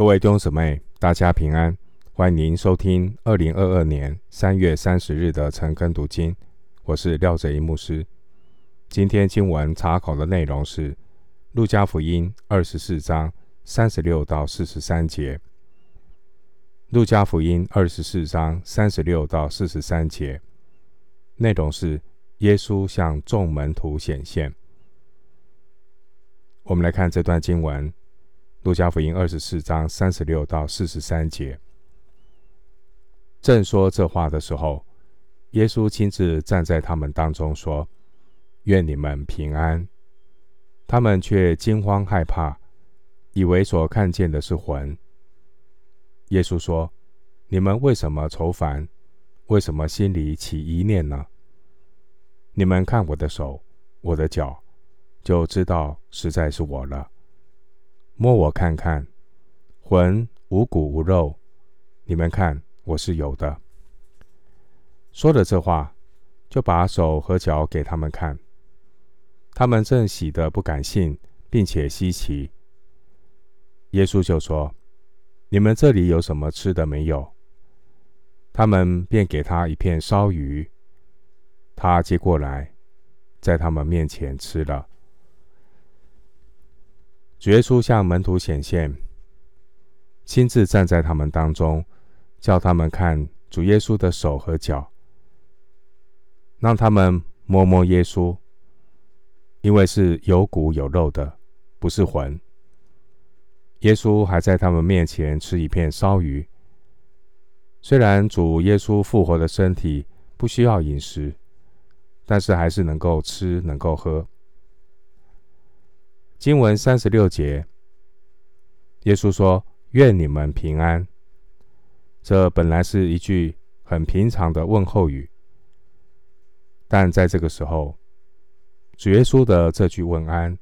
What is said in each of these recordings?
各位弟兄姊妹，大家平安！欢迎您收听二零二二年三月三十日的晨更读经。我是廖哲一牧师。今天经文查考的内容是《路加福音》二十四章三十六到四十三节。《路加福音》二十四章三十六到四十三节内容是耶稣向众门徒显现。我们来看这段经文，《路加福音》二十四章三十六到四十三节。正说这话的时候，耶稣亲自站在他们当中，说：“愿你们平安。”他们却惊慌害怕，以为所看见的是魂。耶稣说：“你们为什么愁烦？为什么心里起疑念呢？你们看我的手，我的脚。”就知道实在是我了。摸我看看，魂无骨无肉，你们看我是有的。说了这话，就把手和脚给他们看。他们正喜得不敢信，并且稀奇。耶稣就说：“你们这里有什么吃的没有？”他们便给他一片烧鱼。他接过来，在他们面前吃了。主耶稣向门徒显现，亲自站在他们当中，叫他们看主耶稣的手和脚，让他们摸摸耶稣，因为是有骨有肉的，不是魂。耶稣还在他们面前吃一片烧鱼。虽然主耶稣复活的身体不需要饮食，但是还是能够吃，能够喝。经文三十六节，耶稣说：“愿你们平安。”这本来是一句很平常的问候语，但在这个时候，主耶稣的这句问安，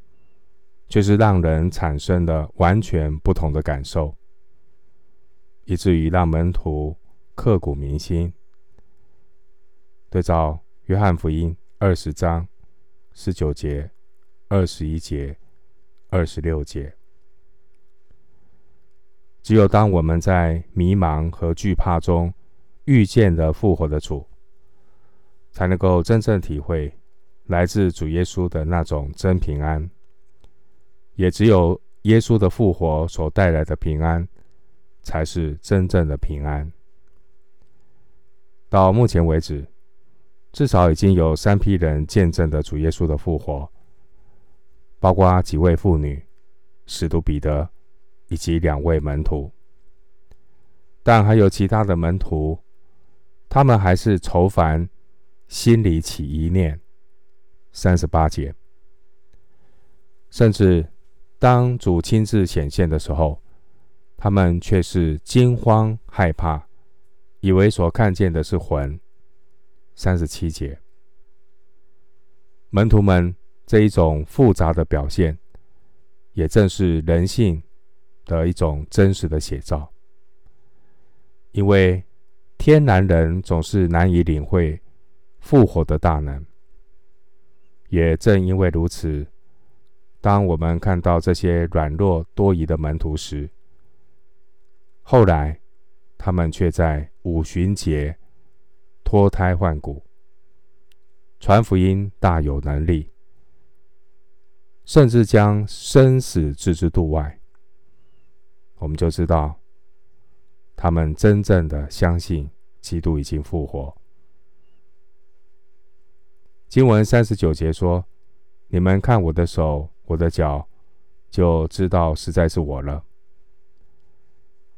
却是让人产生了完全不同的感受，以至于让门徒刻骨铭心。对照约翰福音二十章十九节、二十一节。二十六节，只有当我们在迷茫和惧怕中遇见了复活的主，才能够真正体会来自主耶稣的那种真平安。也只有耶稣的复活所带来的平安，才是真正的平安。到目前为止，至少已经有三批人见证了主耶稣的复活。包括几位妇女、使徒彼得以及两位门徒，但还有其他的门徒，他们还是愁烦，心里起疑念。三十八节，甚至当主亲自显现的时候，他们却是惊慌害怕，以为所看见的是魂。三十七节，门徒们。这一种复杂的表现，也正是人性的一种真实的写照。因为天然人总是难以领会复活的大能，也正因为如此，当我们看到这些软弱多疑的门徒时，后来他们却在五旬节脱胎换骨，传福音大有能力。甚至将生死置之度外，我们就知道他们真正的相信基督已经复活。经文三十九节说：“你们看我的手，我的脚，就知道实在是我了。”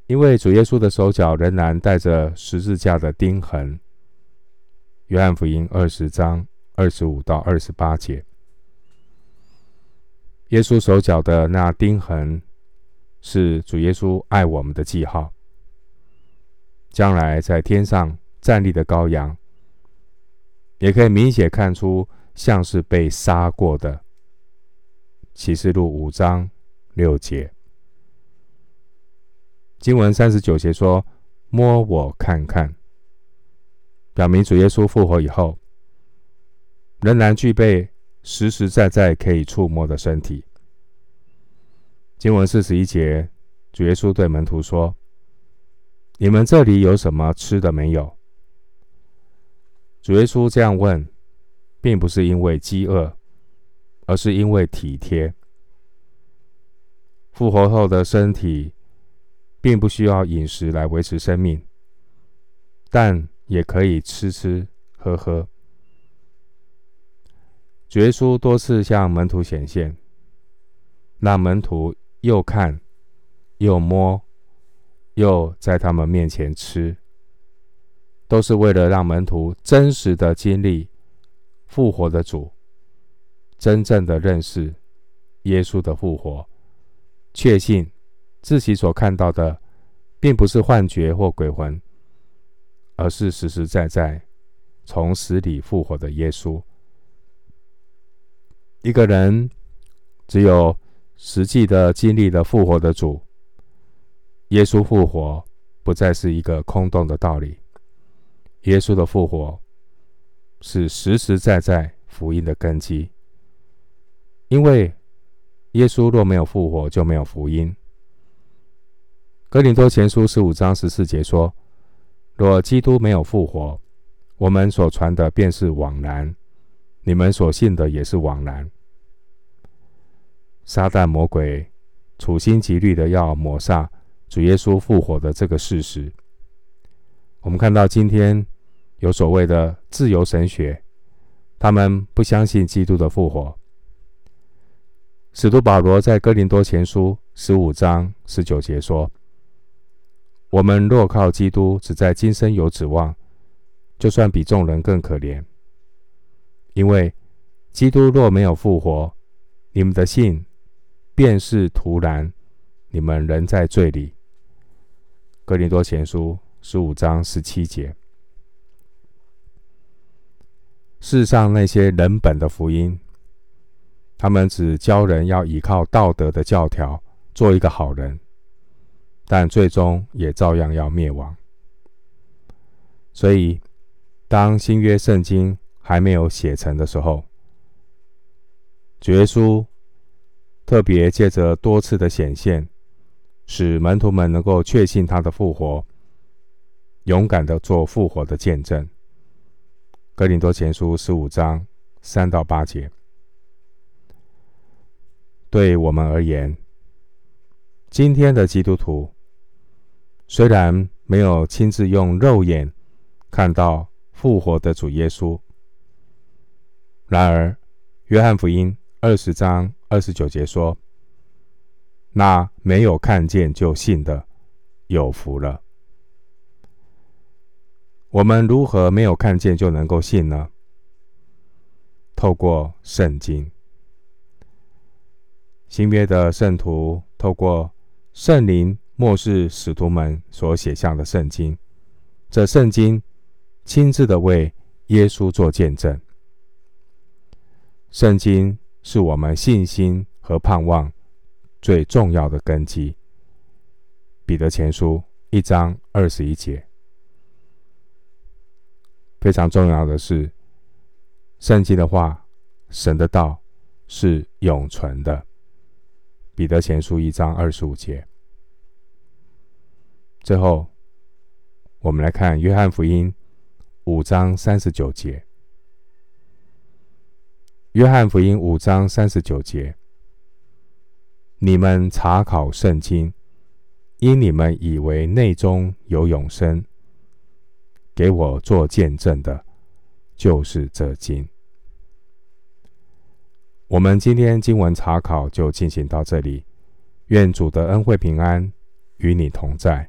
因为主耶稣的手脚仍然带着十字架的钉痕。约翰福音二十章二十五到二十八节。耶稣手脚的那钉痕，是主耶稣爱我们的记号。将来在天上站立的羔羊，也可以明显看出像是被杀过的。启示录五章六节，经文三十九节说：“摸我看看。”表明主耶稣复活以后，仍然具备。实实在在可以触摸的身体。经文四十一节主耶稣对门徒说：“你们这里有什么吃的没有？”主耶稣这样问，并不是因为饥饿，而是因为体贴。复活后的身体，并不需要饮食来维持生命，但也可以吃吃喝喝。主耶稣多次向门徒显现，让门徒又看、又摸、又在他们面前吃，都是为了让门徒真实的经历复活的主，真正的认识耶稣的复活，确信。自己所看到的，并不是幻觉或鬼魂，而是实实在在从死里复活的耶稣。一个人只有实际的经历了复活的主，耶稣复活不再是一个空洞的道理。耶稣的复活是实实在在福音的根基，因为耶稣若没有复活，就没有福音。哥林多前书十五章十四节说：“若基督没有复活，我们所传的便是枉然，你们所信的也是枉然。”撒旦魔鬼处心积虑的要抹煞主耶稣复活的这个事实。我们看到今天有所谓的自由神学，他们不相信基督的复活。使徒保罗在哥林多前书十五章十九节说。我们若靠基督，只在今生有指望，就算比众人更可怜。因为基督若没有复活，你们的信便是徒然，你们仍在罪里。哥林多前书十五章十七节。世上那些人本的福音，他们只教人要依靠道德的教条，做一个好人。但最终也照样要灭亡。所以，当新约圣经还没有写成的时候，主耶稣特别借着多次的显现，使门徒们能够确信他的复活，勇敢的做复活的见证。格林多前书十五章三到八节，对我们而言，今天的基督徒。虽然没有亲自用肉眼看到复活的主耶稣，然而约翰福音二十章二十九节说：“那没有看见就信的，有福了。”我们如何没有看见就能够信呢？透过圣经，新约的圣徒透过圣灵。末世使徒们所写下的圣经，这圣经亲自的为耶稣做见证。圣经是我们信心和盼望最重要的根基。彼得前书一章二十一节。非常重要的是，圣经的话，神的道是永存的。彼得前书一章二十五节。最后，我们来看约翰福音五章三十九节。约翰福音五章三十九节：你们查考圣经，因你们以为内中有永生，给我做见证的，就是这经。我们今天经文查考就进行到这里。愿主的恩惠平安与你同在。